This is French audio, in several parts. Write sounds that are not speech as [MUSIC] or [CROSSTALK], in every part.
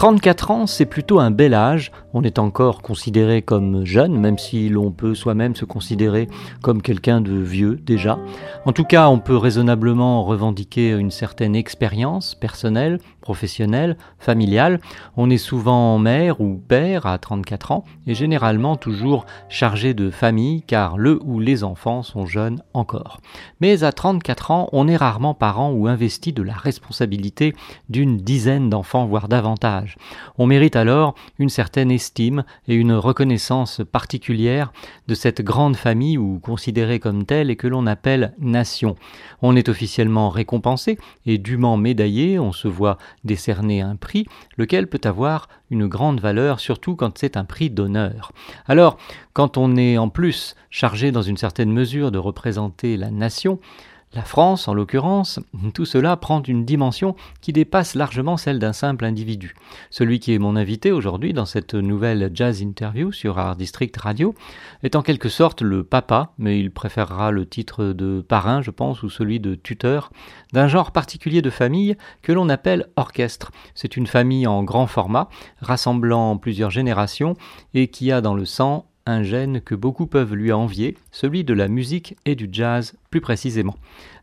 34 ans, c'est plutôt un bel âge. On est encore considéré comme jeune, même si l'on peut soi-même se considérer comme quelqu'un de vieux déjà. En tout cas, on peut raisonnablement revendiquer une certaine expérience personnelle, professionnelle, familiale. On est souvent mère ou père à 34 ans et généralement toujours chargé de famille car le ou les enfants sont jeunes encore. Mais à 34 ans, on est rarement parent ou investi de la responsabilité d'une dizaine d'enfants, voire davantage. On mérite alors une certaine estime et une reconnaissance particulière de cette grande famille ou considérée comme telle et que l'on appelle nation. On est officiellement récompensé et dûment médaillé, on se voit décerner un prix, lequel peut avoir une grande valeur, surtout quand c'est un prix d'honneur. Alors, quand on est en plus chargé dans une certaine mesure de représenter la nation, la France, en l'occurrence, tout cela prend une dimension qui dépasse largement celle d'un simple individu. Celui qui est mon invité aujourd'hui dans cette nouvelle jazz interview sur Art District Radio est en quelque sorte le papa, mais il préférera le titre de parrain, je pense, ou celui de tuteur, d'un genre particulier de famille que l'on appelle orchestre. C'est une famille en grand format, rassemblant plusieurs générations et qui a dans le sang un gène que beaucoup peuvent lui envier, celui de la musique et du jazz plus précisément.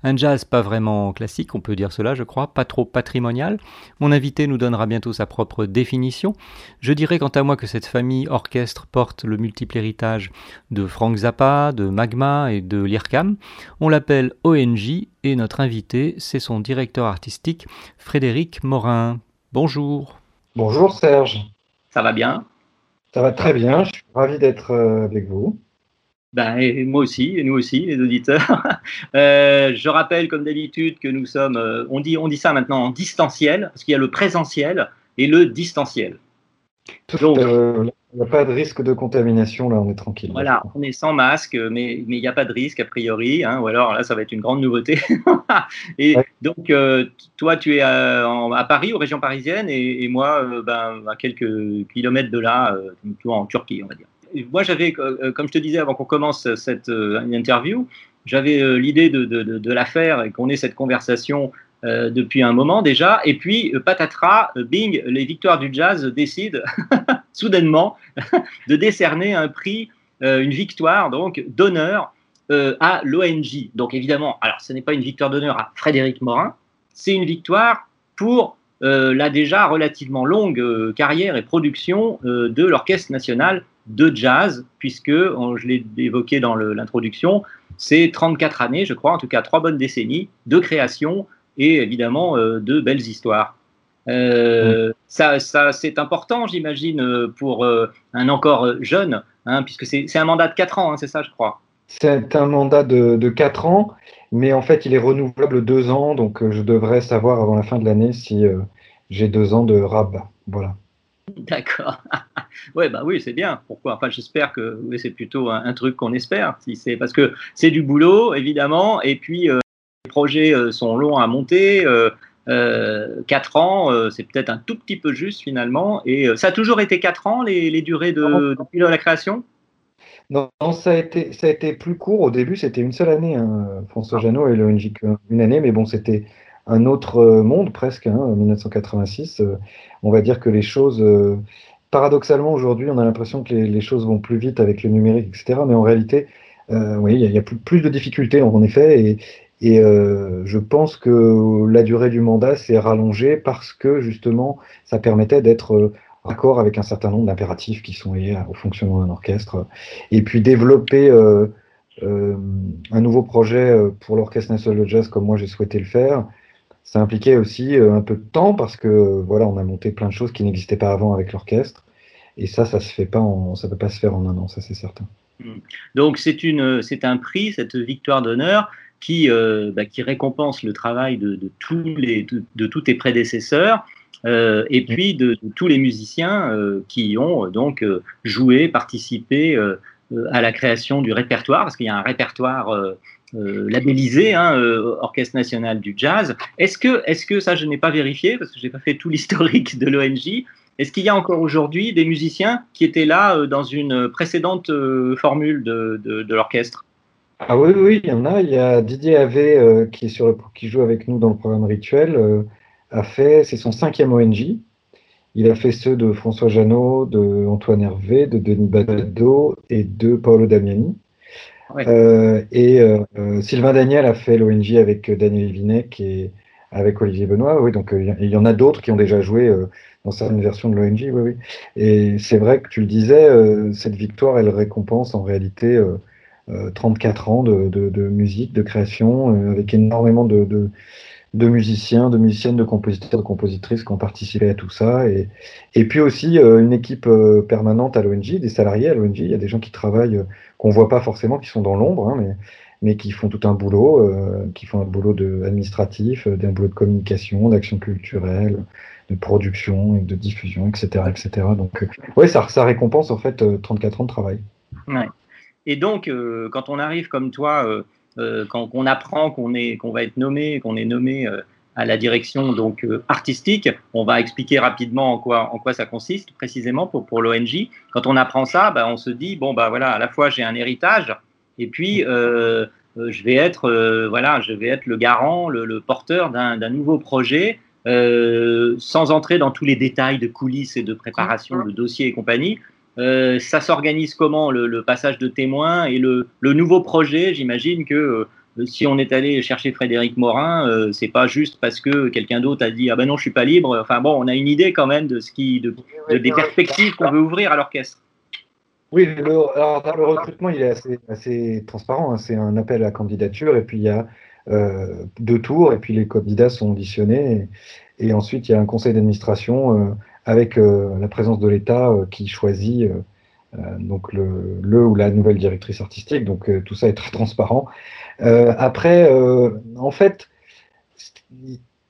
Un jazz pas vraiment classique, on peut dire cela je crois, pas trop patrimonial. Mon invité nous donnera bientôt sa propre définition. Je dirais quant à moi que cette famille orchestre porte le multiple héritage de Frank Zappa, de Magma et de l'IRCAM. On l'appelle ONJ et notre invité c'est son directeur artistique Frédéric Morin. Bonjour. Bonjour Serge. Ça va bien? Ça va très bien, je suis ravi d'être euh, avec vous. Ben, et moi aussi, et nous aussi, les auditeurs. [LAUGHS] Euh, je rappelle, comme d'habitude, que nous sommes, euh, on, dit, on dit ça maintenant en distanciel, parce qu'il y a le présentiel et le distanciel. Tout, Donc- euh, il n'y a pas de risque de contamination, là on est tranquille. Voilà, on est sans masque, mais mais il n'y a pas de risque a priori, hein, ou alors là, ça va être une grande nouveauté. [LAUGHS] et Ouais. donc, euh, toi, tu es à, en- à Paris, aux régions parisiennes, et, et moi, euh, ben, à quelques kilomètres de là, euh, en Turquie, on va dire. Et moi, j'avais, euh, comme je te disais avant qu'on commence cette euh, interview, j'avais euh, l'idée de, de, de, de la faire et qu'on ait cette conversation euh, depuis un moment déjà. Et puis, euh, patatras, euh, bing, les victoires du jazz décident [LAUGHS] soudainement [LAUGHS] de décerner un prix, euh, une victoire donc d'honneur euh, à l'ONJ. Donc évidemment, alors ce n'est pas une victoire d'honneur à Frédéric Morin, c'est une victoire pour euh, la déjà relativement longue carrière et production de l'Orchestre national de jazz, puisque, je l'ai évoqué dans l'introduction, c'est 34 années, je crois, en tout cas trois bonnes décennies de création et évidemment de belles histoires. Euh, Ça, ça c'est important, j'imagine, euh, pour euh, un encore jeune, hein, puisque c'est un mandat de 4 ans, hein, c'est ça, je crois. C'est un mandat de, de 4 ans, mais en fait il est renouvelable 2 ans, donc je devrais savoir avant la fin de l'année si euh, j'ai 2 ans de RAB. Voilà. D'accord. [LAUGHS] ouais, bah oui, c'est bien. Pourquoi Enfin, j'espère que oui, c'est plutôt un, un truc qu'on espère. Si c'est parce que c'est du boulot, évidemment, et puis euh, les projets euh, sont longs à monter. Euh, euh, 4 ans, euh, c'est peut-être un tout petit peu juste finalement. Et euh, ça a toujours été 4 ans les, les durées de, depuis la création? Non, non, ça a été, ça a été plus court. Au début, c'était une seule année. hein. François Janot et l'ONG une année, mais bon, c'était un autre euh, monde presque, hein, 1986. Euh, on va dire que les choses, paradoxalement, aujourd'hui, on a l'impression que les, les choses vont plus vite avec le numérique, etc. Mais en réalité, euh, oui, il y a, il y a plus, plus de difficultés, en effet. Et, et euh, je pense que la durée du mandat s'est rallongée parce que, justement, ça permettait d'être euh, raccord avec un certain nombre d'impératifs qui sont liés au fonctionnement d'un orchestre. Et puis développer euh, euh, un nouveau projet euh, pour l'Orchestre national de jazz comme moi j'ai souhaité le faire, ça impliquait aussi euh, un peu de temps parce que euh, voilà, on a monté plein de choses qui n'existaient pas avant avec l'orchestre. Et ça, ça se peut pas se faire en un an, ça c'est certain. Donc c'est une, c'est un prix, cette victoire d'honneur qui, euh, bah, qui récompense le travail de, tous les, de, tous tes prédécesseurs. Euh, et puis de, tous les musiciens euh, qui ont donc joué, participé à la création du répertoire, parce qu'il y a un répertoire labellisé, hein, Orchestre national du jazz. Est-ce que, est-ce que ça, je n'ai pas vérifié, parce que j'ai pas fait tout l'historique de l'ONJ, est-ce qu'il y a encore aujourd'hui des musiciens qui étaient là dans une précédente formule de l'orchestre? Ah oui, oui, il y en a. Il y a Didier Havé euh, qui, est sur le, qui joue avec nous dans le programme Rituel. Euh, a fait, c'est son cinquième ONJ. Il a fait ceux de François Janot, de Antoine Hervé, de Denis Badado et de Paolo Damiani. Euh, et euh, Sylvain Daniel a fait l'ONJ avec Daniel Vinec et avec Olivier Benoît. Oui, donc il y en a d'autres qui ont déjà joué dans certaines versions de l'ONJ. Oui, oui. Et c'est vrai que tu le disais, cette victoire, elle récompense en réalité 34 ans de, musique, de création, avec énormément de, musiciens, de musiciennes, de compositeurs, de compositrices qui ont participé à tout ça. Et, puis aussi euh, une équipe euh, permanente à l'ONG, des salariés à l'ONG. Il y a des gens qui travaillent, euh, qu'on voit pas forcément, qui sont dans l'ombre, hein, mais, qui font tout un boulot, euh, qui font un boulot de, administratif, euh, un boulot de communication, d'action culturelle, de production et de diffusion, etc. etc. Donc, euh, ouais, ça, récompense en fait 34 ans de travail. Et donc, quand on arrive comme toi, euh, quand on apprend qu'on va être nommé, qu'on est nommé euh, à la direction donc euh, artistique, on va expliquer rapidement en quoi en quoi ça consiste précisément pour pour l'ONG. Quand on apprend ça, bah, on se dit bon bah voilà, à la fois j'ai un héritage et puis je vais être voilà, je vais être le garant, le, le porteur d'un nouveau projet. Euh, sans entrer dans tous les détails de coulisses et de préparation de dossiers et compagnie, euh, ça s'organise comment le, le, passage de témoins et le, le nouveau projet? J'imagine que euh, si on est allé chercher Frédéric Morin, euh, c'est pas juste parce que quelqu'un d'autre a dit ah ben non je suis pas libre. Enfin bon, on a une idée quand même de ce qui, de, de des perspectives qu'on veut ouvrir à l'orchestre. Oui, le, alors le recrutement il est assez, assez transparent. Hein. C'est un appel à candidature et puis il y a euh, deux tours et puis les candidats sont auditionnés et, et ensuite il y a un conseil d'administration avec euh, la présence de l'État euh, qui choisit euh, donc le, ou la nouvelle directrice artistique. Donc tout ça est très transparent. après, en fait,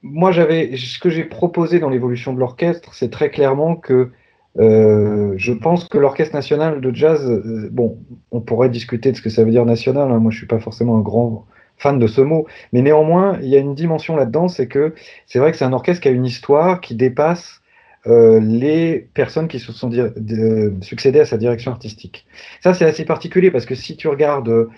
moi j'avais ce que j'ai proposé dans l'évolution de l'orchestre, c'est très clairement que je pense que l'orchestre national de jazz, bon, on pourrait discuter de ce que ça veut dire national. Hein, moi, je suis pas forcément un grand fan de ce mot, mais néanmoins, il y a une dimension là-dedans, c'est que c'est vrai que c'est un orchestre qui a une histoire qui dépasse euh, les personnes qui se sont succédées à sa direction artistique. Ça, c'est assez particulier parce que si tu regardes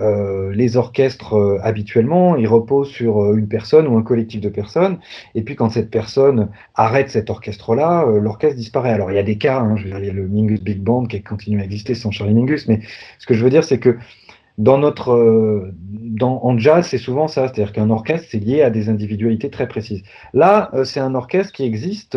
euh, les orchestres euh, habituellement, ils reposent sur une personne ou un collectif de personnes, et puis quand cette personne arrête cet orchestre-là, l'orchestre disparaît. Alors il y a des cas, hein, il y a le Mingus Big Band qui a continué à exister sans Charlie Mingus, mais ce que je veux dire, c'est que dans notre dans, en jazz, c'est souvent ça, c'est-à-dire qu'un orchestre c'est lié à des individualités très précises. Là, c'est un orchestre qui existe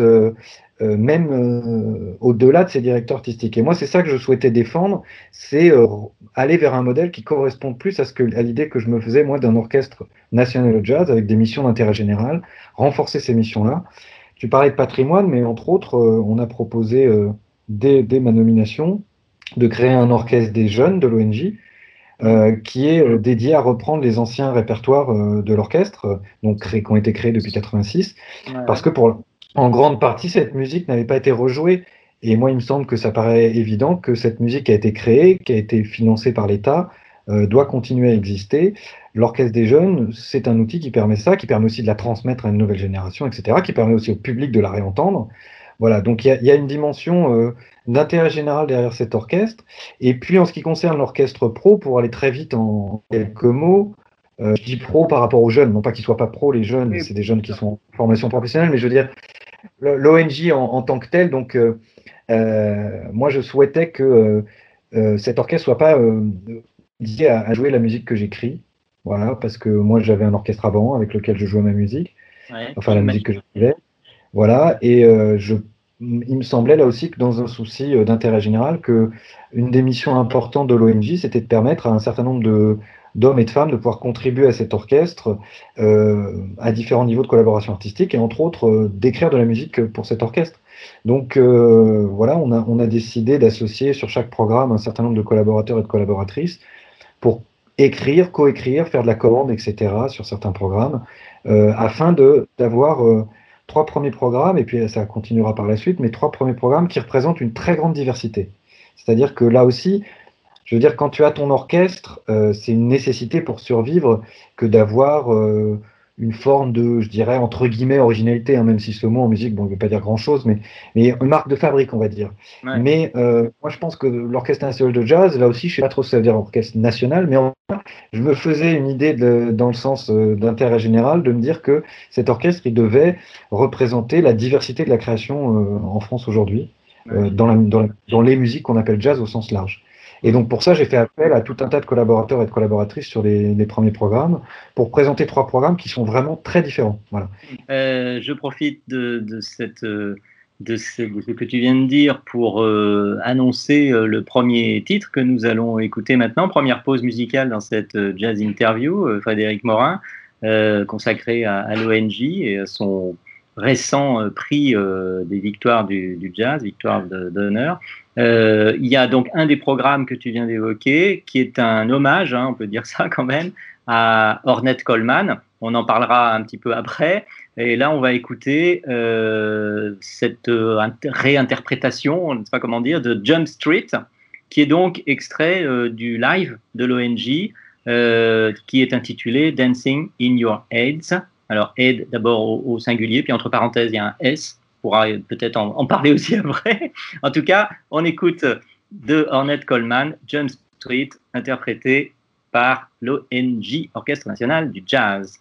euh, même euh, au-delà de ses directeurs artistiques. Et moi, c'est ça que je souhaitais défendre, c'est euh, aller vers un modèle qui corresponde plus à, l'idée que je me faisais, moi, d'un orchestre national de jazz avec des missions d'intérêt général, renforcer ces missions-là. Tu parlais de patrimoine, mais entre autres, euh, on a proposé, euh, dès, dès, ma nomination, de créer un orchestre des jeunes de l'ONG, euh, qui est euh, dédié à reprendre les anciens répertoires euh, de l'orchestre, donc créés, qui ont été créés depuis 86, ouais. parce que pour en grande partie, cette musique n'avait pas été rejouée. Et moi, il me semble que ça paraît évident que cette musique qui a été créée, qui a été financée par l'État, euh, doit continuer à exister. L'Orchestre des Jeunes, c'est un outil qui permet ça, qui permet aussi de la transmettre à une nouvelle génération, etc., qui permet aussi au public de la réentendre. Voilà, donc il y, y, a une dimension euh, d'intérêt général derrière cet orchestre. Et puis en ce qui concerne l'orchestre pro, pour aller très vite en quelques mots, euh, je dis pro par rapport aux jeunes, non pas qu'ils soient pas pro les jeunes, c'est des jeunes qui sont en formation professionnelle, mais je veux dire l'ONG en, en, tant que tel. Donc, euh, moi, je souhaitais que cet orchestre soit pas lié à, à, jouer la musique que j'écris, voilà, parce que moi, j'avais un orchestre avant avec lequel je jouais ma musique, ouais, enfin la musique que j'écrivais, voilà, et je il me semblait là aussi que dans un souci d'intérêt général, que une des missions importantes de l'ONG, c'était de permettre à un certain nombre de, d'hommes et de femmes de pouvoir contribuer à cet orchestre euh, à différents niveaux de collaboration artistique et entre autres euh, d'écrire de la musique pour cet orchestre. Donc euh, voilà, on a, on a décidé d'associer sur chaque programme un certain nombre de collaborateurs et de collaboratrices pour écrire, coécrire, faire de la commande, etc. sur certains programmes, euh, afin de d'avoir euh, trois premiers programmes, et puis ça continuera par la suite, mais trois premiers programmes qui représentent une très grande diversité. C'est-à-dire que là aussi, je veux dire, quand tu as ton orchestre, euh, c'est une nécessité pour survivre que d'avoir euh, une forme de, je dirais, entre guillemets, originalité, hein, même si ce mot en musique, bon, ne veut pas dire grand-chose, mais, mais une marque de fabrique, on va dire. Ouais. Mais euh, moi, je pense que l'Orchestre national de jazz, là aussi, je sais pas trop si ça veut dire orchestre national, mais en je me faisais une idée de- dans le sens euh, d'intérêt général de me dire que cet orchestre, il devait représenter la diversité de la création euh, en France aujourd'hui, euh, dans, dans la- dans les musiques qu'on appelle jazz au sens large. Et donc pour ça, j'ai fait appel à tout un tas de collaborateurs et de collaboratrices sur les, premiers programmes pour présenter trois programmes qui sont vraiment très différents. Voilà. Euh, je profite euh, de, ce, que tu viens de dire pour euh, annoncer le premier titre que nous allons écouter maintenant. Première pause musicale dans cette jazz interview, Frédéric Morin, consacré à, l'ONG et à son récent prix des victoires du, jazz, victoire d'honneur. Euh, il y a donc un des programmes que tu viens d'évoquer qui est un hommage, hein, on peut dire ça quand même, à Ornette Coleman. On en parlera un petit peu après. Et là, on va écouter euh, cette euh, inter- réinterprétation, je ne sais pas comment dire, de Jump Street, qui est donc extrait du live de l'ONG, qui est intitulé Dancing in Your Aids. Alors, aid d'abord au, au singulier, puis entre parenthèses, il y a un S. Pourra peut-être en, en parler aussi [LAUGHS] après. en tout cas, on écoute de Ornette Coleman, Jump Street, interprété par l'ONG, Orchestre National du Jazz.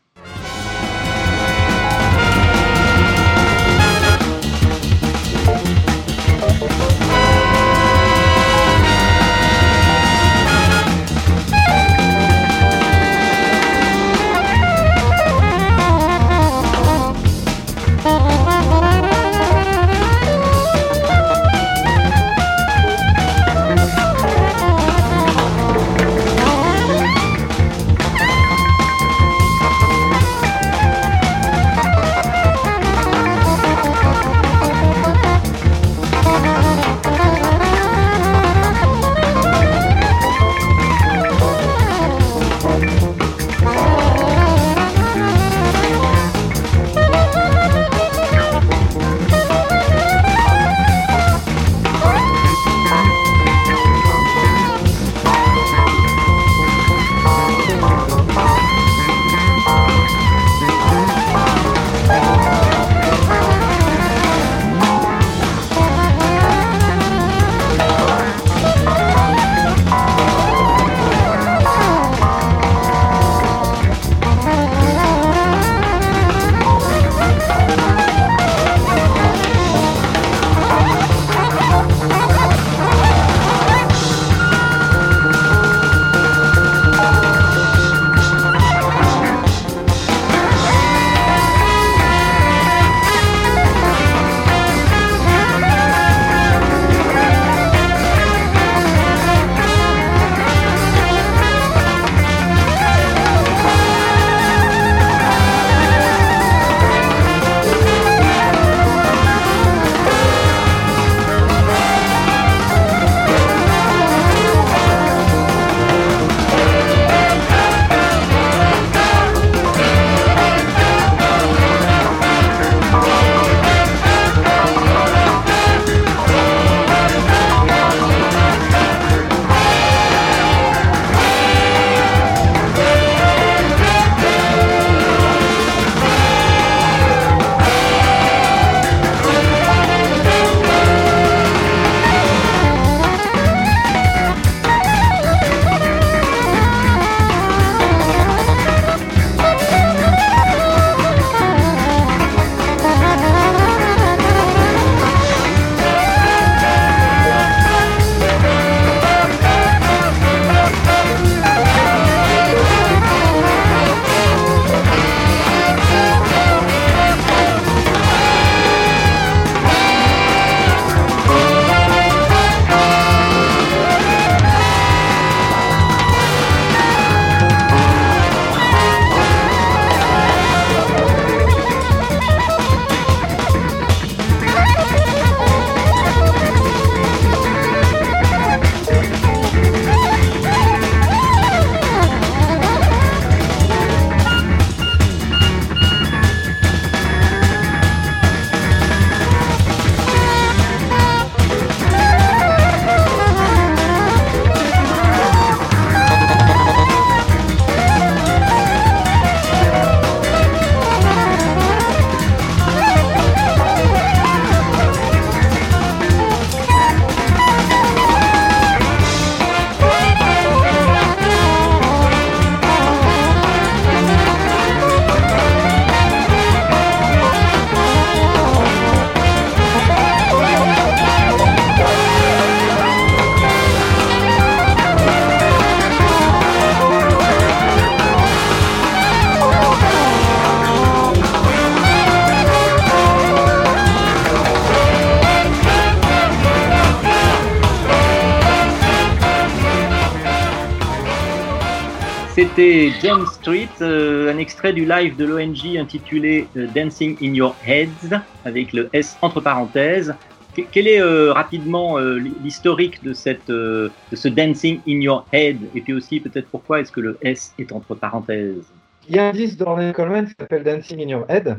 C'était James Street, euh, un extrait du live de l'ONG intitulé euh, Dancing in Your Heads, avec le S entre parenthèses. Que- Quel est euh, rapidement euh, l'historique de, cette, de ce Dancing in Your Head? Et puis aussi, peut-être pourquoi est-ce que le S est entre parenthèses? Il y a un disque d'Ornette Coleman qui s'appelle Dancing in Your Head.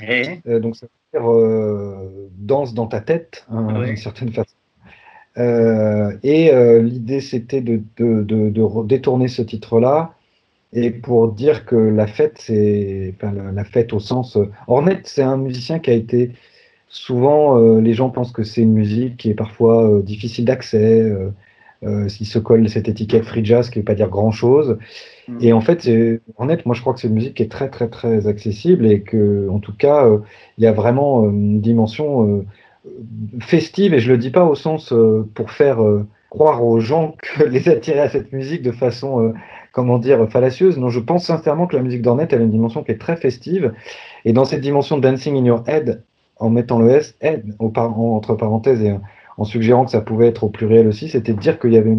Eh donc ça veut dire danse dans ta tête, hein, Ouais. d'une certaine façon. Euh, et euh, l'idée c'était de, de, de- de re- détourner ce titre-là et pour dire que la fête, c'est enfin, la, la fête au sens. euh, Ornette, c'est un musicien qui a été souvent, euh, les gens pensent que c'est une musique qui est parfois euh, difficile d'accès. Euh, euh, s'il se colle cette étiquette free jazz, qui ne veut pas dire grand-chose. Et en fait, Ornette, moi je crois que c'est une musique qui est très très très accessible et que, en tout cas, euh, il y a vraiment euh, une dimension euh, festive et je le dis pas au sens euh, pour faire euh, croire aux gens [LAUGHS] que les attirer à cette musique de façon, euh, comment dire, fallacieuse. Non, je pense sincèrement que la musique d'Ornette elle a une dimension qui est très festive et dans cette dimension dancing in your head, en mettant le S, head entre parenthèses et en- suggérant que ça pouvait être au pluriel aussi, c'était de dire qu'il y avait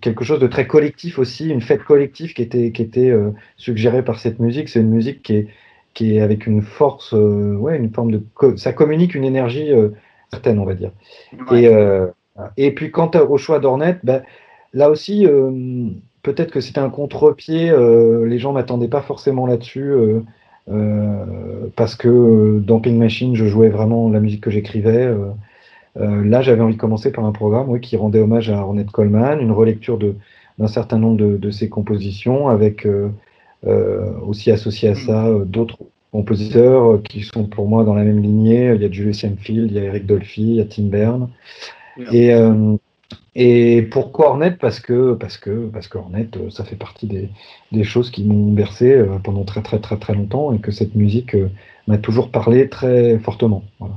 quelque chose de très collectif aussi, une fête collective qui était, qui était suggérée par cette musique. C'est une musique qui est, qui est avec une force, ouais, une forme de. ça communique une énergie euh, certaine, on va dire. Ouais. Et, euh, et puis quant au choix d'Ornette, ben, là aussi, euh, peut-être que c'était un contre-pied, euh, les gens m'attendaient pas forcément là-dessus. parce que dans Pink Machine, je jouais vraiment la musique que j'écrivais. là, j'avais envie de commencer par un programme oui, qui rendait hommage à Ornette Coleman, une relecture de- d'un certain nombre de, de ses compositions, avec aussi associé à ça euh, d'autres compositeurs euh, qui sont pour moi dans la même lignée. Il y a Julius Hemphill, il y a Eric Dolphy, il y a Tim Berne. Et, euh, et pourquoi Ornette Parce que parce que parce que Ornette, euh, ça fait partie des, des choses qui m'ont bercé pendant très très très très longtemps et que cette musique m'a toujours parlé très fortement. Voilà.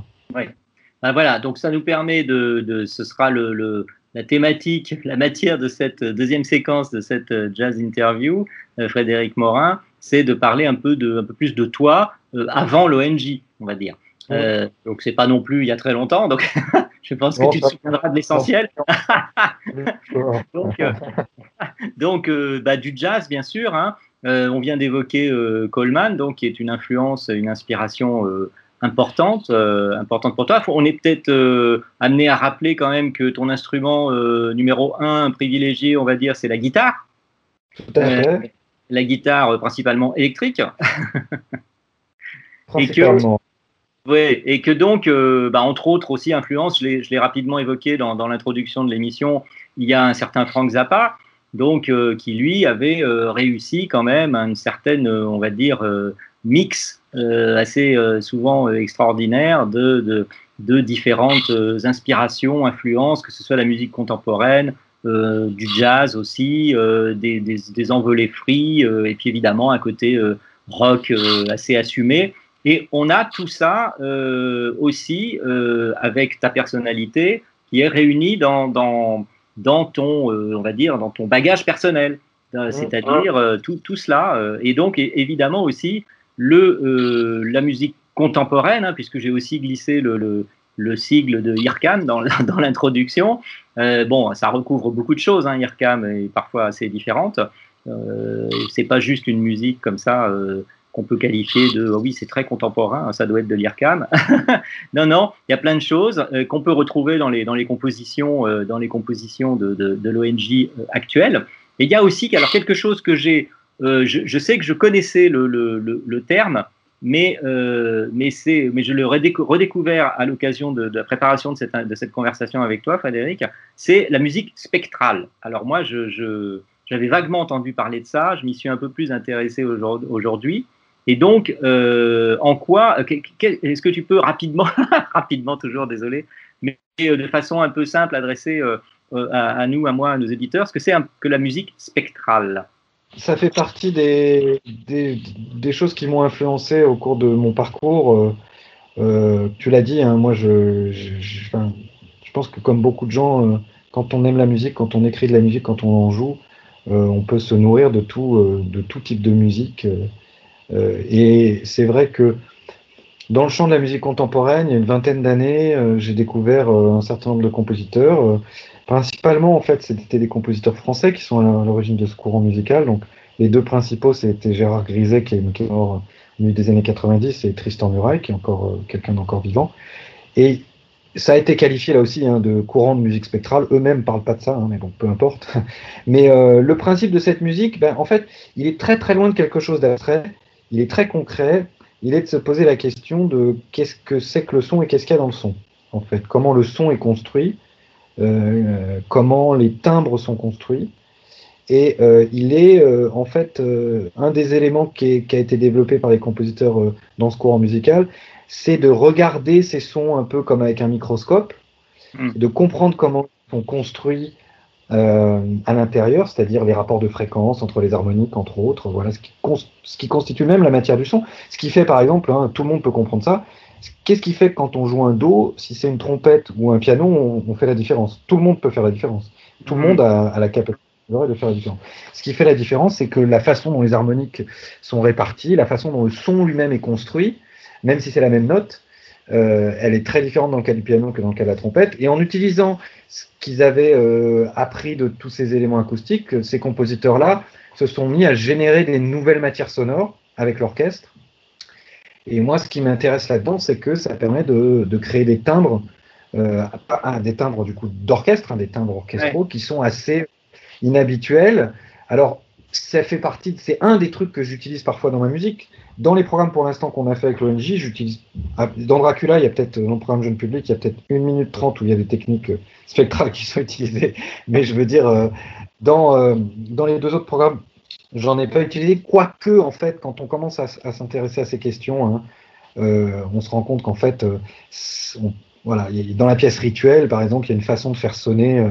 Ben voilà, donc ça nous permet de, de ce sera le, le- la thématique, la matière de cette deuxième séquence de cette jazz interview, Frédéric Morin, c'est de parler un peu de, un peu plus de toi euh, avant l'ONG, on va dire. Euh, donc c'est pas non plus il y a très longtemps, donc [LAUGHS] je pense que Non, tu te souviendras de l'essentiel. [LAUGHS] donc, euh, [LAUGHS] donc euh, bah, du jazz, bien sûr. hein. On vient d'évoquer Coleman, donc qui est une influence, une inspiration importante, euh, importante pour toi. Faut- on est peut-être euh, amené à rappeler quand même que ton instrument euh, numéro un privilégié, on va dire, c'est la guitare. Tout à fait. La guitare euh, principalement électrique. [LAUGHS] Principalement. Oui, et que donc, euh, bah, entre autres aussi influence, je l'ai- rapidement évoqué dans, dans l'introduction de l'émission, il y a un certain Frank Zappa, donc euh, qui lui avait euh, réussi quand même à une certaine, on va dire, mix assez souvent extraordinaire de, de, de différentes inspirations, influences, que ce soit la musique contemporaine, du jazz aussi, euh, des, des, des envolées free, euh, et puis évidemment un côté euh, rock euh, assez assumé. Et on a tout ça euh, aussi euh, avec ta personnalité qui est réunie dans, dans, dans ton, euh, on va dire, dans ton bagage personnel. Euh, C'est-à-dire euh, tout, tout cela. euh, et donc, évidemment aussi, le, euh, la musique contemporaine, hein, puisque j'ai aussi glissé le, le, le sigle de IRCAM dans, [LAUGHS] dans l'introduction. Euh, bon, ça recouvre beaucoup de choses, hein, IRCAM est parfois assez différente. Euh, c'est pas juste une musique comme ça euh, qu'on peut qualifier de oh oui, c'est très contemporain, hein, ça doit être de l'IRCAM. [LAUGHS] non, non, il y a plein de choses euh, qu'on peut retrouver dans les, dans les compositions, dans les compositions de, de, l'ONG actuelle. Et il y a aussi alors, quelque chose que j'ai, je, sais que je connaissais le, le, le terme, mais, euh, mais, mais je l'ai redécou- redécouvert à l'occasion de, la préparation de cette, de cette conversation avec toi, Frédéric, c'est la musique spectrale. Alors moi, je, je, j'avais vaguement entendu parler de ça, je m'y suis un peu plus intéressé aujourd'hui-. Et donc, euh, en quoi, euh, est-ce que tu peux rapidement, [LAUGHS] rapidement toujours, désolé, mais euh, de façon un peu simple, adresser à, nous, à moi, à nos éditeurs, ce que c'est que la musique spectrale? Ça fait partie des, choses qui m'ont influencé au cours de mon parcours. Euh, euh, tu l'as dit, hein, moi je, pense que comme beaucoup de gens, euh, quand on aime la musique, quand on écrit de la musique, quand on en joue, on peut se nourrir de tout, de tout type de musique. et c'est vrai que dans le champ de la musique contemporaine, il y a une vingtaine d'années, j'ai découvert un certain nombre de compositeurs. Principalement, en fait, c'était des compositeurs français qui sont à l'origine de ce courant musical. Donc, Les deux principaux, c'était Gérard Griset, qui est, qui est mort au milieu des années 90, et Tristan Muraille, qui est encore euh, quelqu'un d'encore vivant. Et ça a été qualifié là aussi hein, de courant de musique spectrale. Eux-mêmes parlent pas de ça, hein, mais bon, peu importe. [LAUGHS] Mais euh, le principe de cette musique, ben, en fait, il est très très loin de quelque chose d'abstrait. Il est très concret. Il est de se poser la question de qu'est-ce que c'est que le son et qu'est-ce qu'il y a dans le son. En fait, comment le son est construit, euh, comment les timbres sont construits. Et euh, il est euh, en fait un des éléments qui, est- qui a été développé par les compositeurs dans ce courant musical, c'est de regarder ces sons un peu comme avec un microscope, Mm. de comprendre comment ils sont construits euh, à l'intérieur, c'est-à-dire les rapports de fréquence entre les harmoniques, entre autres, voilà ce qui, cons- ce qui constitue même la matière du son. Ce qui fait par exemple, hein, tout le monde peut comprendre ça, qu'est-ce qui fait que quand on joue un Do, si c'est une trompette ou un piano, on, on fait la différence? Tout le monde peut faire la différence. Tout le Mhm. monde a, a la capacité de faire la différence. Ce qui fait la différence, c'est que la façon dont les harmoniques sont réparties, la façon dont le son lui-même est construit, même si c'est la même note, euh, elle est très différente dans le cas du piano que dans le cas de la trompette. Et en utilisant ce qu'ils avaient euh, appris de tous ces éléments acoustiques, ces compositeurs-là se sont mis à générer des nouvelles matières sonores avec l'orchestre. Et moi, ce qui m'intéresse là-dedans, c'est que ça permet de, de créer des timbres, euh, des timbres du coup d'orchestre, hein, des timbres orchestraux qui sont assez inhabituels. Alors, ça fait partie, c'est un des trucs que j'utilise parfois dans ma musique. Dans les programmes pour l'instant qu'on a fait avec l'ONG, j'utilise. ah, Dans Dracula, il y a peut-être, dans le programme jeune public, il y a peut-être une minute trente où il y a des techniques euh, spectrales qui sont [LAUGHS] utilisées. Mais je veux dire, euh, dans, dans les deux autres programmes, j'en ai pas utilisé. Quoique, en fait, quand on commence à, s'intéresser à ces questions, hein, euh, on se rend compte qu'en fait, euh, voilà, dans la pièce rituelle, par exemple, il y a une façon de faire sonner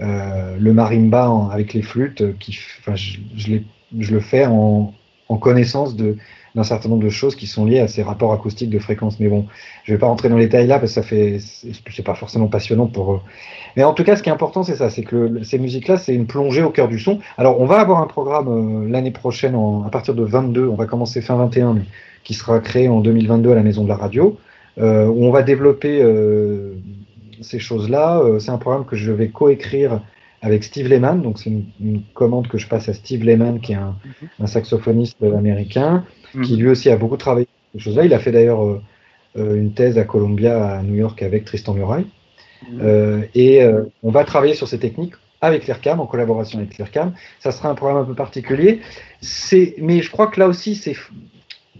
euh, le marimba avec les flûtes. Qui, je, je le fais en, en connaissance de d'un certain nombre de choses qui sont liées à ces rapports acoustiques de fréquence. Mais bon, je vais pas rentrer dans les détails là parce que ça fait, c'est pas forcément passionnant pour. eux. Mais en tout cas, ce qui est important, c'est ça, c'est que ces musiques-là, c'est une plongée au cœur du son. Alors, on va avoir un programme euh, l'année prochaine, à partir de 22, on va commencer fin 21, mais qui sera créé en 2022 à la Maison de la Radio, euh, où on va développer euh, ces choses-là. C'est un programme que je vais coécrire avec Steve Lehman, donc c'est une, une commande que je passe à Steve Lehman, qui est un, un saxophoniste américain, qui lui aussi a beaucoup travaillé sur ces choses-là. Il a fait d'ailleurs euh, euh, une thèse à Columbia, à New York, avec Tristan Muraille. Euh, et euh, on va travailler sur ces techniques avec l'IRCAM, en collaboration avec l'IRCAM. Ça sera un programme un peu particulier. Mais je crois que là aussi, c'est.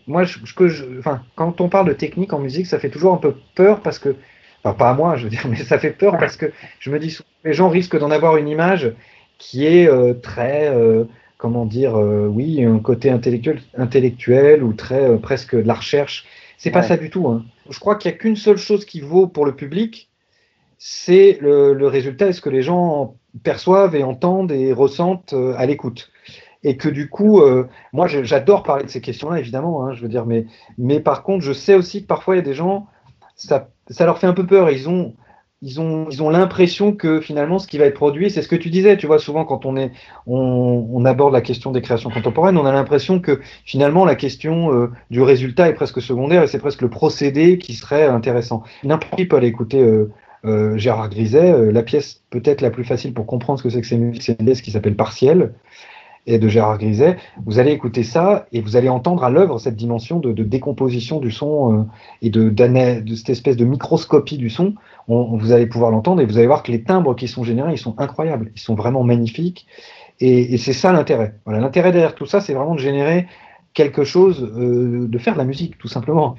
Moi, je, ce que je, enfin, quand on parle de technique en musique, ça fait toujours un peu peur parce que. Enfin, pas à moi, je veux dire, [LAUGHS] mais ça fait peur parce que je me dis souvent, les gens risquent d'en avoir une image qui est euh, très. euh, comment dire, euh, oui, un côté intellectuel, intellectuel ou très presque de la recherche. C'est pas ça du tout. hein. Je crois qu'il y a qu'une seule chose qui vaut pour le public, c'est le, le résultat et ce que les gens perçoivent et entendent et ressentent à l'écoute. Et que du coup, euh, moi j'adore parler de ces questions-là, évidemment, hein, je veux dire, mais, mais par contre, je sais aussi que parfois il y a des gens, ça, ça leur fait un peu peur. Ils ont, ils ont, ils ont l'impression que finalement ce qui va être produit, c'est ce que tu disais, tu vois, souvent quand on, est, on, aborde la question des créations contemporaines, on a l'impression que finalement la question euh, du résultat est presque secondaire et c'est presque le procédé qui serait intéressant. N'importe qui peut aller écouter euh, euh, Gérard Griset, la pièce peut-être la plus facile pour comprendre ce que c'est que ces pièce qui s'appelle Partiel et de Gérard Griset. Vous allez écouter ça et vous allez entendre à l'œuvre cette dimension de, de décomposition du son euh, et de, de cette espèce de microscopie du son. On- vous allez pouvoir l'entendre et vous allez voir que les timbres qui sont générés, ils sont incroyables, ils sont vraiment magnifiques. Et, et c'est ça l'intérêt. Voilà, l'intérêt derrière tout ça, c'est vraiment de générer quelque chose, euh, de faire de la musique, tout simplement.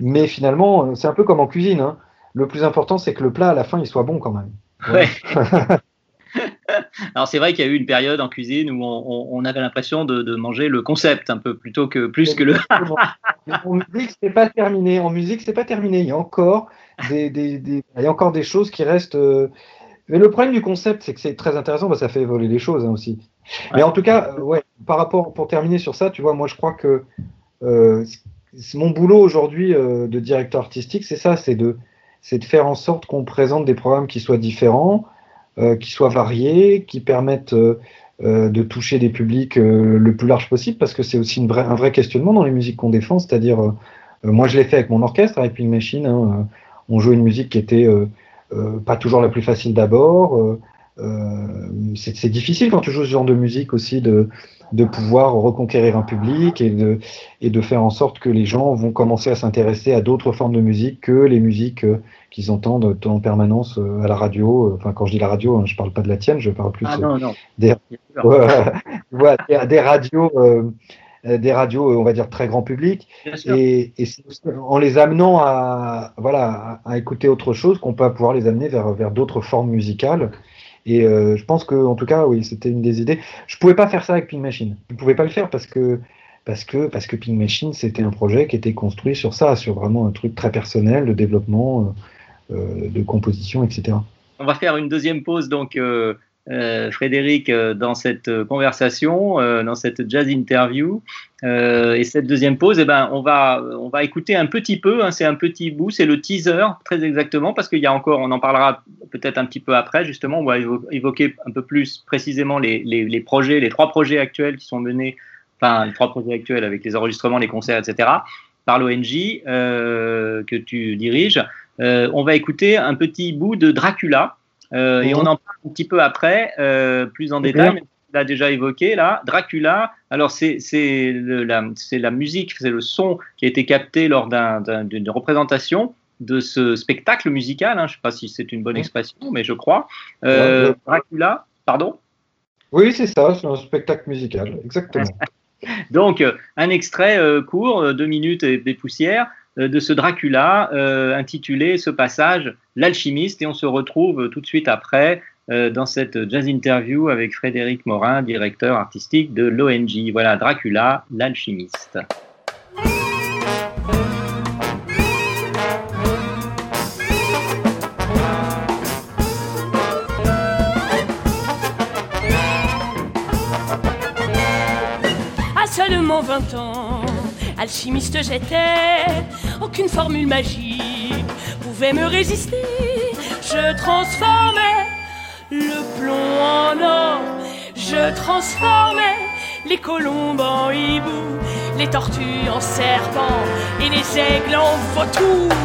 Mais finalement, euh, c'est un peu comme en cuisine. hein. Le plus important, c'est que le plat, à la fin, il soit bon quand même. Ouais. [LAUGHS] [LAUGHS] Alors c'est vrai qu'il y a eu une période en cuisine où on, avait l'impression de, de manger le concept un peu plutôt que plus que le. [LAUGHS] En musique, c'est pas terminé. En musique, c'est pas terminé. Il y a encore des, des- des- il y a encore des choses qui restent. euh, Mais le problème du concept, c'est que c'est très intéressant, parce que ça fait évoluer les choses hein, aussi. Mais en tout cas, euh, ouais, par rapport, pour terminer sur ça, tu vois, moi je crois que euh, mon boulot aujourd'hui euh, de directeur artistique, c'est ça, c'est de, c'est de faire en sorte qu'on présente des programmes qui soient différents, qui soient variés, qui permettent euh, euh, de toucher des publics euh, le plus large possible, parce que c'est aussi un vrai questionnement dans les musiques qu'on défend, c'est-à-dire, euh, euh, moi je l'ai fait avec mon orchestre, avec Pink Machine, hein, euh, on jouait une musique qui était euh, euh, pas toujours la plus facile d'abord, euh, c'est c'est difficile quand tu joues ce genre de musique aussi de, de pouvoir reconquérir un public et de, et de faire en sorte que les gens vont commencer à s'intéresser à d'autres formes de musique que les musiques euh, qu'ils entendent en permanence euh, à la radio. Enfin, quand je dis la radio, hein, je parle pas de la tienne, je parle plus Ah euh, non, non. des, [LAUGHS] [LAUGHS] radios, euh, euh, des radios, euh, on va dire très grand public, et, et c'est en les amenant à, voilà, à, à écouter autre chose qu'on peut pouvoir les amener vers, vers d'autres formes musicales. Et euh, je pense que, en tout cas, oui, c'était une des idées. Je pouvais pas faire ça avec Pink Machine. Je pouvais pas le faire parce que parce que parce que Pink Machine, c'était un projet qui était construit sur ça, sur vraiment un truc très personnel de développement, euh, euh, de composition, etc. On va faire une deuxième pause, donc, euh, Frédéric, euh, dans cette euh, conversation, dans cette jazz interview. Et cette deuxième pause, eh ben, on, va, on va écouter un petit peu, hein, c'est un petit bout, c'est le teaser, très exactement, parce qu'il y a encore, on en parlera peut-être un petit peu après, justement, on va évo- évoquer un peu plus précisément les, les, les projets, les trois projets actuels qui sont menés, enfin, les trois projets actuels avec les enregistrements, les concerts, etc., par l'ONG que tu diriges. On va écouter un petit bout de Dracula, euh, et Mhm. on en parle un petit peu après, euh, plus en détail, mais tu l'as déjà évoqué là. Dracula, alors c'est la, la musique, c'est le son qui a été capté lors d'un- d'un- d'une représentation de ce spectacle musical. hein. Je ne sais pas si c'est une bonne Mhm. expression, mais je crois. Euh. Dracula, pardon? Oui, c'est ça, c'est un spectacle musical, exactement. [LAUGHS] Donc, un extrait court, deux minutes et des poussières, de ce Dracula euh, intitulé ce passage L'alchimiste. Et on se retrouve euh, tout de suite après euh, dans cette jazz interview avec Frédéric Morin, directeur artistique de l'ONG. Voilà, Dracula, l'alchimiste. À seulement 20 ans, alchimiste j'étais, aucune formule magique pouvait me résister. Je transformais le plomb en or, je transformais les colombes en hibou, les tortues en serpents et les aigles en vautours.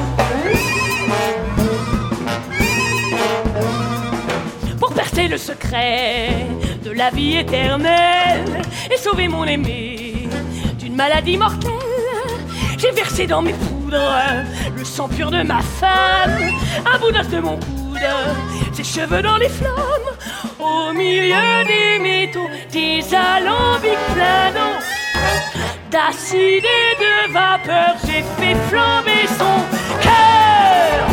pour percer le secret de la vie éternelle et sauver mon aimé d'une maladie mortelle. J'ai versé dans mes poudres le sang pur de ma femme, un bout de mon coude, ses cheveux dans les flammes, au milieu des métaux, des alambics d'eau, d'acide et de vapeur, j'ai fait flamber son cœur.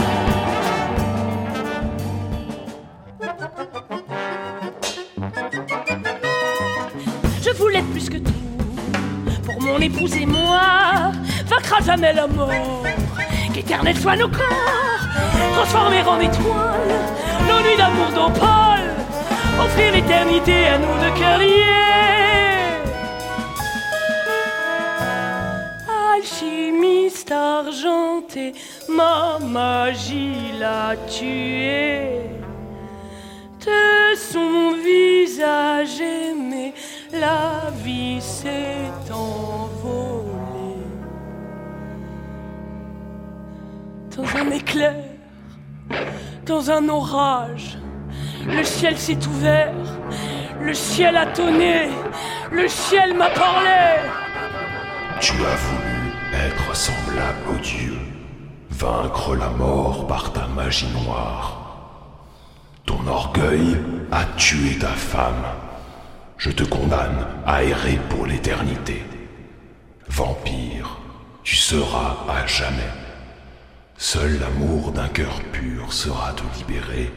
Je voulais plus que tout pour mon épouse et moi Qu'éternel soit nos corps, transformer en étoiles nos nuits d'amour d'opale, offrir l'éternité à nous cœurs liés. Alchimiste argenté, ma magie l'a tué. De son visage aimé, la vie s'est Dans un éclair, dans un orage, le ciel s'est ouvert, le ciel a tonné, le ciel m'a parlé. Tu as voulu être semblable au Dieu, vaincre la mort par ta magie noire. Ton orgueil a tué ta femme. Je te condamne à errer pour l'éternité. Vampire, tu seras à jamais. Seul l'amour d'un cœur pur sera te libérer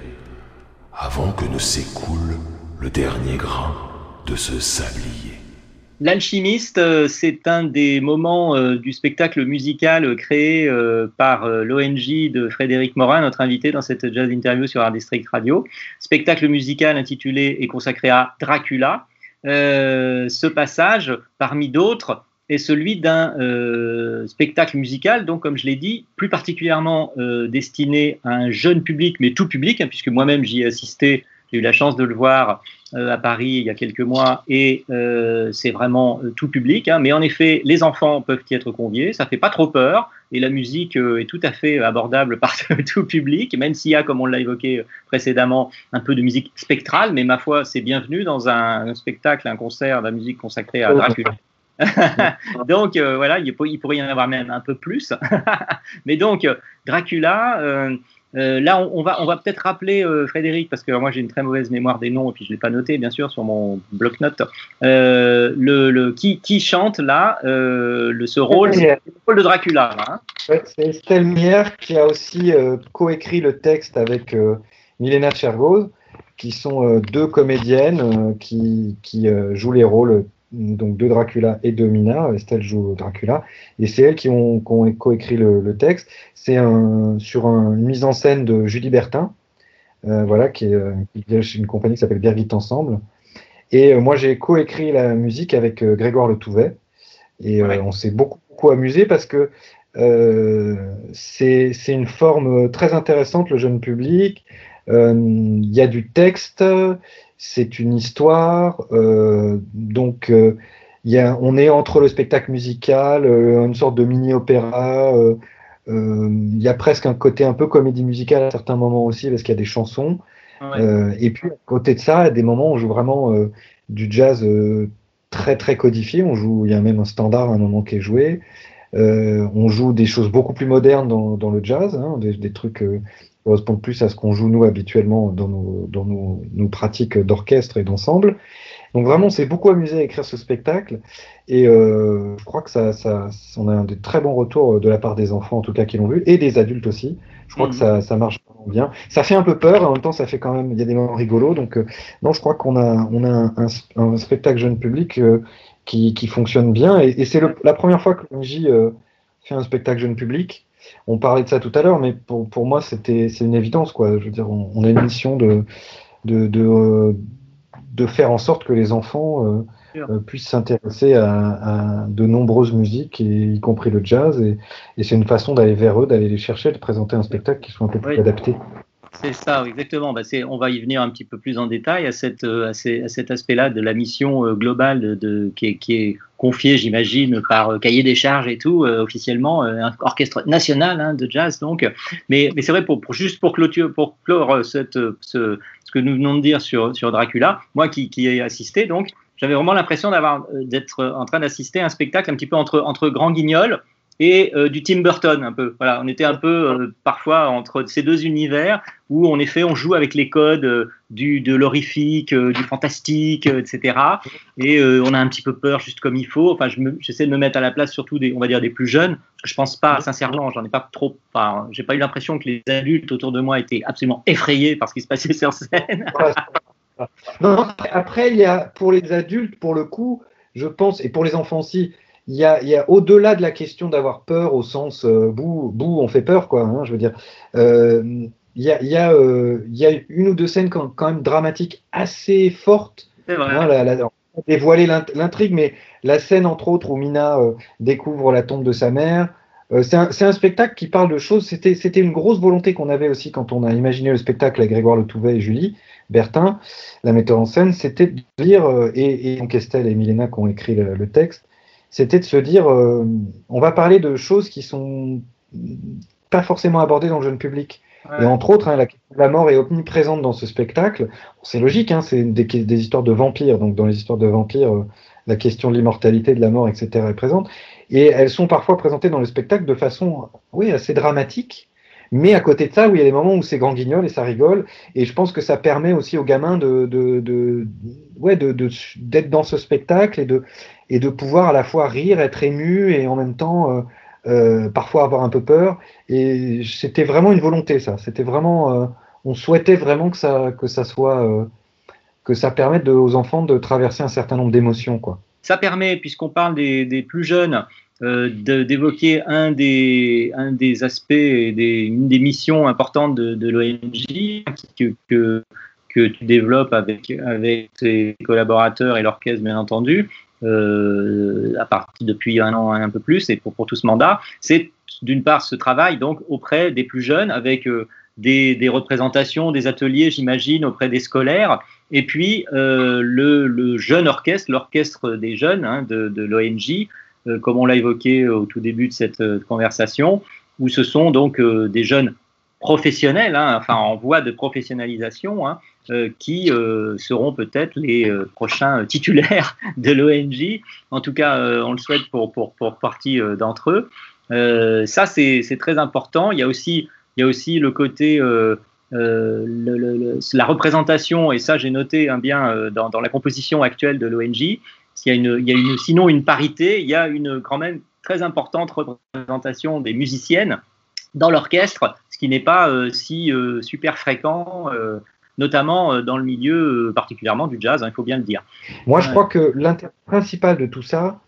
avant que ne s'écoule le dernier grain de ce sablier. L'alchimiste, euh, c'est un des moments euh, du spectacle musical euh, créé par l'ONG de Frédéric Morin, notre invité dans cette jazz interview sur Art District Radio. Spectacle musical intitulé et consacré à Dracula. Ce passage, parmi d'autres, est celui d'un euh, spectacle musical, donc comme je l'ai dit, plus particulièrement euh, destiné à un jeune public, mais tout public, hein, puisque moi-même j'y ai assisté, j'ai eu la chance de le voir euh, à Paris il y a quelques mois, et c'est vraiment tout public. hein. mais en effet, les enfants peuvent y être conviés, ça fait pas trop peur. et la musique est tout à fait abordable [LAUGHS] par tout public, même s'il y a, comme on l'a évoqué précédemment, un peu de musique spectrale, mais ma foi, c'est bienvenu dans un, spectacle, un concert de la musique consacrée à Dracula. [LAUGHS] donc voilà, il, pourrait y en avoir même un peu plus. [LAUGHS] mais donc Dracula, euh, là, on, va, peut-être rappeler euh, Frédéric, parce que moi j'ai une très mauvaise mémoire des noms, et puis je ne l'ai pas noté, bien sûr, sur mon bloc-notes. Euh, le, qui, chante là le, ce rôle, le rôle de Dracula hein C'est Estelle Mier qui a aussi coécrit le texte avec Milena Chergoz, qui sont deux comédiennes qui jouent les rôles donc de Dracula et de Mina. Estelle joue Dracula. Et c'est elles qui ont, coécrit le, texte. C'est un, sur une mise en scène de Julie Bertin, euh, voilà, qui est, euh, une compagnie qui s'appelle Birgit Ensemble. Et euh, moi, j'ai coécrit la musique avec Grégoire Le Touvet. Et on s'est beaucoup, beaucoup amusé parce que c'est une forme très intéressante, le jeune public. Il y a du texte, c'est une histoire. Euh, donc, euh, y a, on est entre le spectacle musical, euh, une sorte de mini-opéra. Il y a presque un côté un peu comédie musicale à certains moments aussi, parce qu'il y a des chansons. et puis, à côté de ça, il y a des moments où on joue vraiment du jazz très très codifié. On joue, il y a même un standard à un moment qui est joué. on joue des choses beaucoup plus modernes dans, le jazz, hein, des, trucs correspondent plus à ce qu'on joue nous habituellement dans nos, dans nos, pratiques d'orchestre et d'ensemble. Donc vraiment, on s'est beaucoup amusé à écrire ce spectacle et euh, je crois que ça, ça, on a un des très bons retours de la part des enfants en tout cas qui l'ont vu et des adultes aussi. Je crois que ça, ça marche vraiment bien. Ça fait un peu peur, en même temps ça fait quand même, il y a des moments rigolos. Donc euh, non, je crois qu'on a, on a un, un, spectacle jeune public euh, qui, qui, fonctionne bien et, et c'est la première fois que l'ONJ fait un spectacle jeune public on parlait de ça tout à l'heure, mais pour, pour moi, c'était c'est une évidence. Quoi. Je veux dire, on, a une mission de, de, de, de, faire en sorte que les enfants euh, euh, puissent s'intéresser à, de nombreuses musiques, y compris le jazz. Et, et c'est une façon d'aller vers eux, d'aller les chercher, de présenter un spectacle qui soit un peu plus adapté. C'est ça, exactement. Bah, on va y venir un petit peu plus en détail à, cette, euh, à, cet aspect-là de la mission euh, globale de, qui, est, qui est confiée, j'imagine, par euh, cahier des charges et tout, officiellement, un orchestre national hein, de jazz. Donc, mais, mais c'est vrai, pour, juste pour, clôture, pour clore ce, que nous venons de dire sur, sur Dracula, moi qui, ai assisté, donc, j'avais vraiment l'impression d'avoir d'être en train d'assister à un spectacle un petit peu entre, entre Grand Guignol et euh, du Tim Burton un peu. Voilà, on était un peu euh, parfois entre ces deux univers où en effet on joue avec les codes euh, du de l'horrifique, du fantastique, etc. Et on a un petit peu peur juste comme il faut. Enfin, j'essaie de me mettre à la place surtout des, on va dire des plus jeunes. Je pense pas, sincèrement, j'en ai pas trop. J'ai pas eu l'impression que les adultes autour de moi étaient absolument effrayés par ce qui se passait sur scène. [LAUGHS] après, il y a pour les adultes, pour le coup, je pense, et pour les enfants aussi, il y a, au-delà de la question d'avoir peur au sens euh, on fait peur, quoi. Hein, je veux dire, euh, il, y a, y a, euh, il y, a, une ou deux scènes quand, même dramatiques assez fortes. C'est vrai. Hein, dévoiler l'intrigue, mais la scène, entre autres, où Mina découvre la tombe de sa mère. c'est un, un, spectacle qui parle de choses. C'était une grosse volonté qu'on avait aussi quand on a imaginé le spectacle avec Grégoire Le Touvet et Julie Bertin, la metteur en scène, c'était de dire, et, et donc Estelle et Milena qui ont écrit le texte, c'était de se dire, euh, on va parler de choses qui sont pas forcément abordées dans le jeune public. Et entre autres, hein, la, mort est omniprésente dans ce spectacle. C'est logique, hein, c'est des, des, histoires de vampires. Donc dans les histoires de vampires, euh, la question de l'immortalité, de la mort, etc. est présente. Et elles sont parfois présentées dans le spectacle de façon, oui, assez dramatique. Mais à côté de ça, oui, il y a des moments où c'est grand guignol et ça rigole. Et je pense que ça permet aussi aux gamins de, de, de ouais, de, d'être dans ce spectacle et de, et de pouvoir à la fois rire, être ému et en même temps euh, euh, parfois avoir un peu peur. Et c'était vraiment une volonté, ça. C'était vraiment, euh, on souhaitait vraiment que ça, que ça soit, que ça permette aux enfants de traverser un certain nombre d'émotions, quoi. Ça permet, puisqu'on parle des, plus jeunes, d'évoquer un des, un des aspects, des, une des missions importantes de, de l'ONG que, que, que, tu développes avec, avec tes collaborateurs et l'orchestre, bien entendu, euh, à partir depuis un an, un peu plus, et pour, pour tout ce mandat, c'est d'une part ce travail donc auprès des plus jeunes avec euh, des, représentations, des ateliers, j'imagine, auprès des scolaires, et puis euh, le, jeune orchestre, l'orchestre des jeunes hein, de, l'ONG, comme on l'a évoqué au tout début de cette conversation, où ce sont donc des jeunes professionnels, hein, enfin en voie de professionnalisation, hein, qui euh, seront peut-être les euh, prochains titulaires [LAUGHS] de l'ONG. En tout cas, euh, on le souhaite pour, pour, pour partie euh, d'entre eux. Euh, ça, c'est très important. Il y a aussi, il y a aussi le côté, euh, euh, la représentation, et ça, j'ai noté hein, bien euh, dans, la composition actuelle de l'ONG. Il y y a une, sinon une parité, il y a une quand même très importante représentation des musiciennes dans l'orchestre, ce qui n'est pas euh, si euh, super fréquent, euh, notamment euh, dans le milieu euh, particulièrement du jazz, hein, il faut bien le dire. Moi, je crois que l'intérêt principal de tout ça,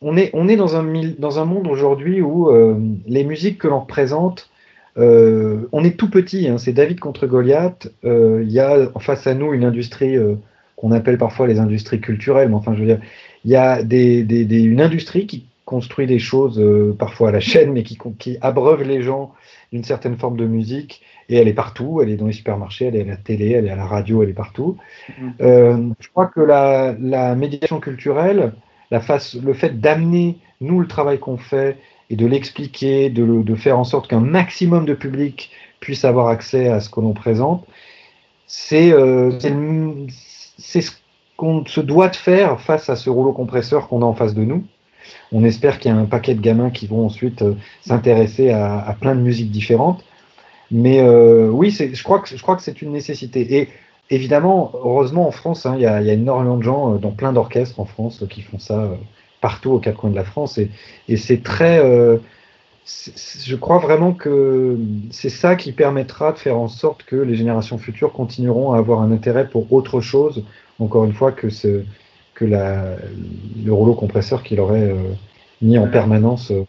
on est, on est dans, un, dans un monde aujourd'hui où euh, les musiques que l'on représente, euh, on est tout petit, hein, c'est David contre Goliath. euh, Il y a face à nous une industrie qu'on appelle parfois les industries culturelles, mais enfin, je veux dire, il y a des, des- des- une industrie qui construit des choses parfois à la chaîne, mais qui, qui abreuve les gens d'une certaine forme de musique. Et elle est partout, elle est dans les supermarchés, elle est à la télé, elle est à la radio, elle est partout. Euh, je crois que la, la médiation culturelle, la face, le fait d'amener, nous, le travail qu'on fait et de l'expliquer, de, le- de faire en sorte qu'un maximum de public puisse avoir accès à ce que l'on présente, c'est euh, c'est ce qu'on se doit de faire face à ce rouleau compresseur qu'on a en face de nous. On espère qu'il y a un paquet de gamins qui vont ensuite euh, s'intéresser à, plein de musiques différentes. Mais euh, oui, je crois que c'est une nécessité. Et évidemment, heureusement en France, hein, il y, a, y a énormément de gens euh, dans plein d'orchestres en France qui font ça partout aux quatre coins de la France. Et, c'est très, je crois vraiment que c'est ça qui permettra de faire en sorte que les générations futures continueront à avoir un intérêt pour autre chose, encore une fois, que, ce, que la, le rouleau compresseur qu'il aurait euh, mis en permanence euh,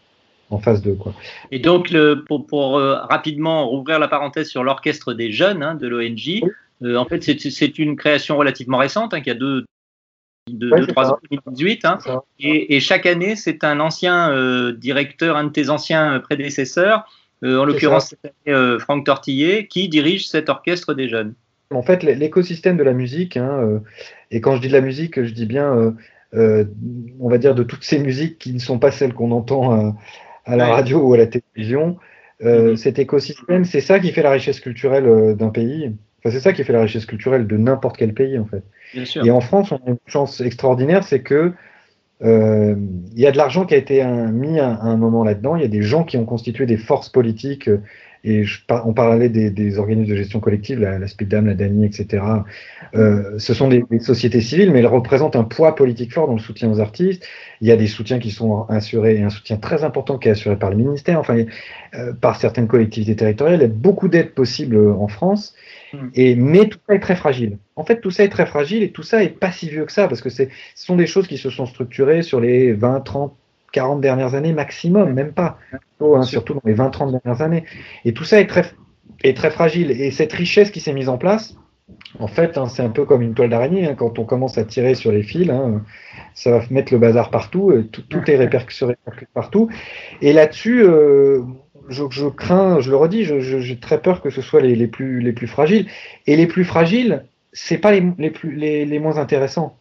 en face d'eux. Quoi. Et donc, le, pour, pour, euh, rapidement rouvrir la parenthèse sur l'orchestre des jeunes hein, de l'ONG, en fait, c'est- une création relativement récente, hein, qui a deux, deux, Ouais, deux, c'est trois ça. ans, 2018. hein. et, et chaque année, c'est un ancien euh, directeur, un de tes anciens prédécesseurs, euh, en l'occurrence euh, Franck Tortillet, qui dirige cet orchestre des jeunes. En fait, l'écosystème de la musique, hein, euh, et quand je dis de la musique, je dis bien, euh, euh, on va dire, de toutes ces musiques qui ne sont pas celles qu'on entend à, à la Ouais. radio ou à la télévision. Euh, Cet écosystème, c'est ça qui fait la richesse culturelle d'un pays. Enfin, c'est ça qui fait la richesse culturelle de n'importe quel pays, en fait. Bien sûr. Et en France, on a une chance extraordinaire, c'est que euh, il y a de l'argent qui a été un- mis à, à un moment là-dedans. Il y a des gens qui ont constitué des forces politiques. Et je par- on parlait des, des organismes de gestion collective, la, la SPIDAM, la DANI, etc. Euh, ce sont des, des sociétés civiles, mais elles représentent un poids politique fort dans le soutien aux artistes. Il y a des soutiens qui sont assurés, et un soutien très important qui est assuré par le ministère, enfin, euh, par certaines collectivités territoriales. Il y a beaucoup d'aides possibles euh, en France. Et, mais tout ça est très fragile. En fait, tout ça est très fragile et tout ça est pas si vieux que ça parce que ce sont des choses qui se sont structurées sur les 20, 30, 40 dernières années maximum, même pas. Hein, surtout dans les 20, 30 dernières années. Et tout ça est très, est très fragile. Et cette richesse qui s'est mise en place, en fait, hein, c'est un peu comme une toile d'araignée. hein. quand on commence à tirer sur les fils, hein, ça va mettre le bazar partout. tout, tout est répercu- se répercute partout. Et là-dessus, euh, je, je crains, je le redis, j'ai très peur que ce soit les, les plus, les plus fragiles. Et les plus fragiles, c'est pas les, les, plus, les, les moins intéressants.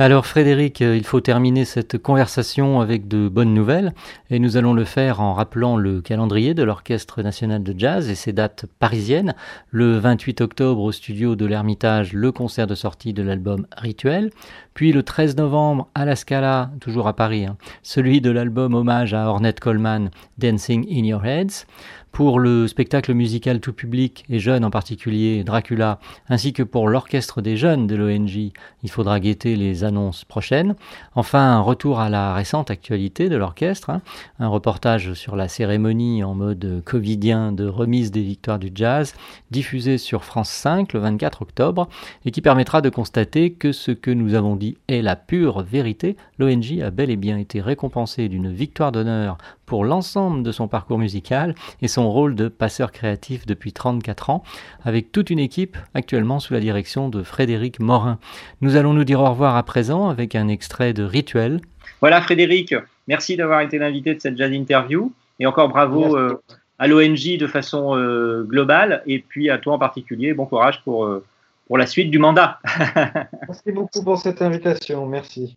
Alors Frédéric, euh, il faut terminer cette conversation avec de bonnes nouvelles et nous allons le faire en rappelant le calendrier de l'Orchestre national de jazz et ses dates parisiennes. Le 28 octobre au studio de l'Ermitage, le concert de sortie de l'album Rituel. Puis le 13 novembre à la Scala, toujours à Paris, hein, celui de l'album hommage à Ornette Coleman, Dancing in Your Heads. Pour le spectacle musical tout public et jeune en particulier, Dracula, ainsi que pour l'orchestre des jeunes de l'ONG, il faudra guetter les annonces prochaines. Enfin, un retour à la récente actualité de l'orchestre, hein, un reportage sur la cérémonie en mode covidien de remise des victoires du jazz, diffusé sur France 5 le 24 octobre, et qui permettra de constater que ce que nous avons dit est la pure vérité. L'ONG a bel et bien été récompensé d'une victoire d'honneur pour l'ensemble de son parcours musical et son rôle de passeur créatif depuis 34 ans, avec toute une équipe actuellement sous la direction de Frédéric Morin. Nous allons nous dire au revoir à présent avec un extrait de Rituel. Voilà Frédéric, merci d'avoir été l'invité de cette jazz interview et encore bravo euh, à l'ONG de façon euh, globale et puis à toi en particulier. Bon courage pour, euh, pour la suite du mandat. [LAUGHS] Merci beaucoup pour cette invitation. Merci.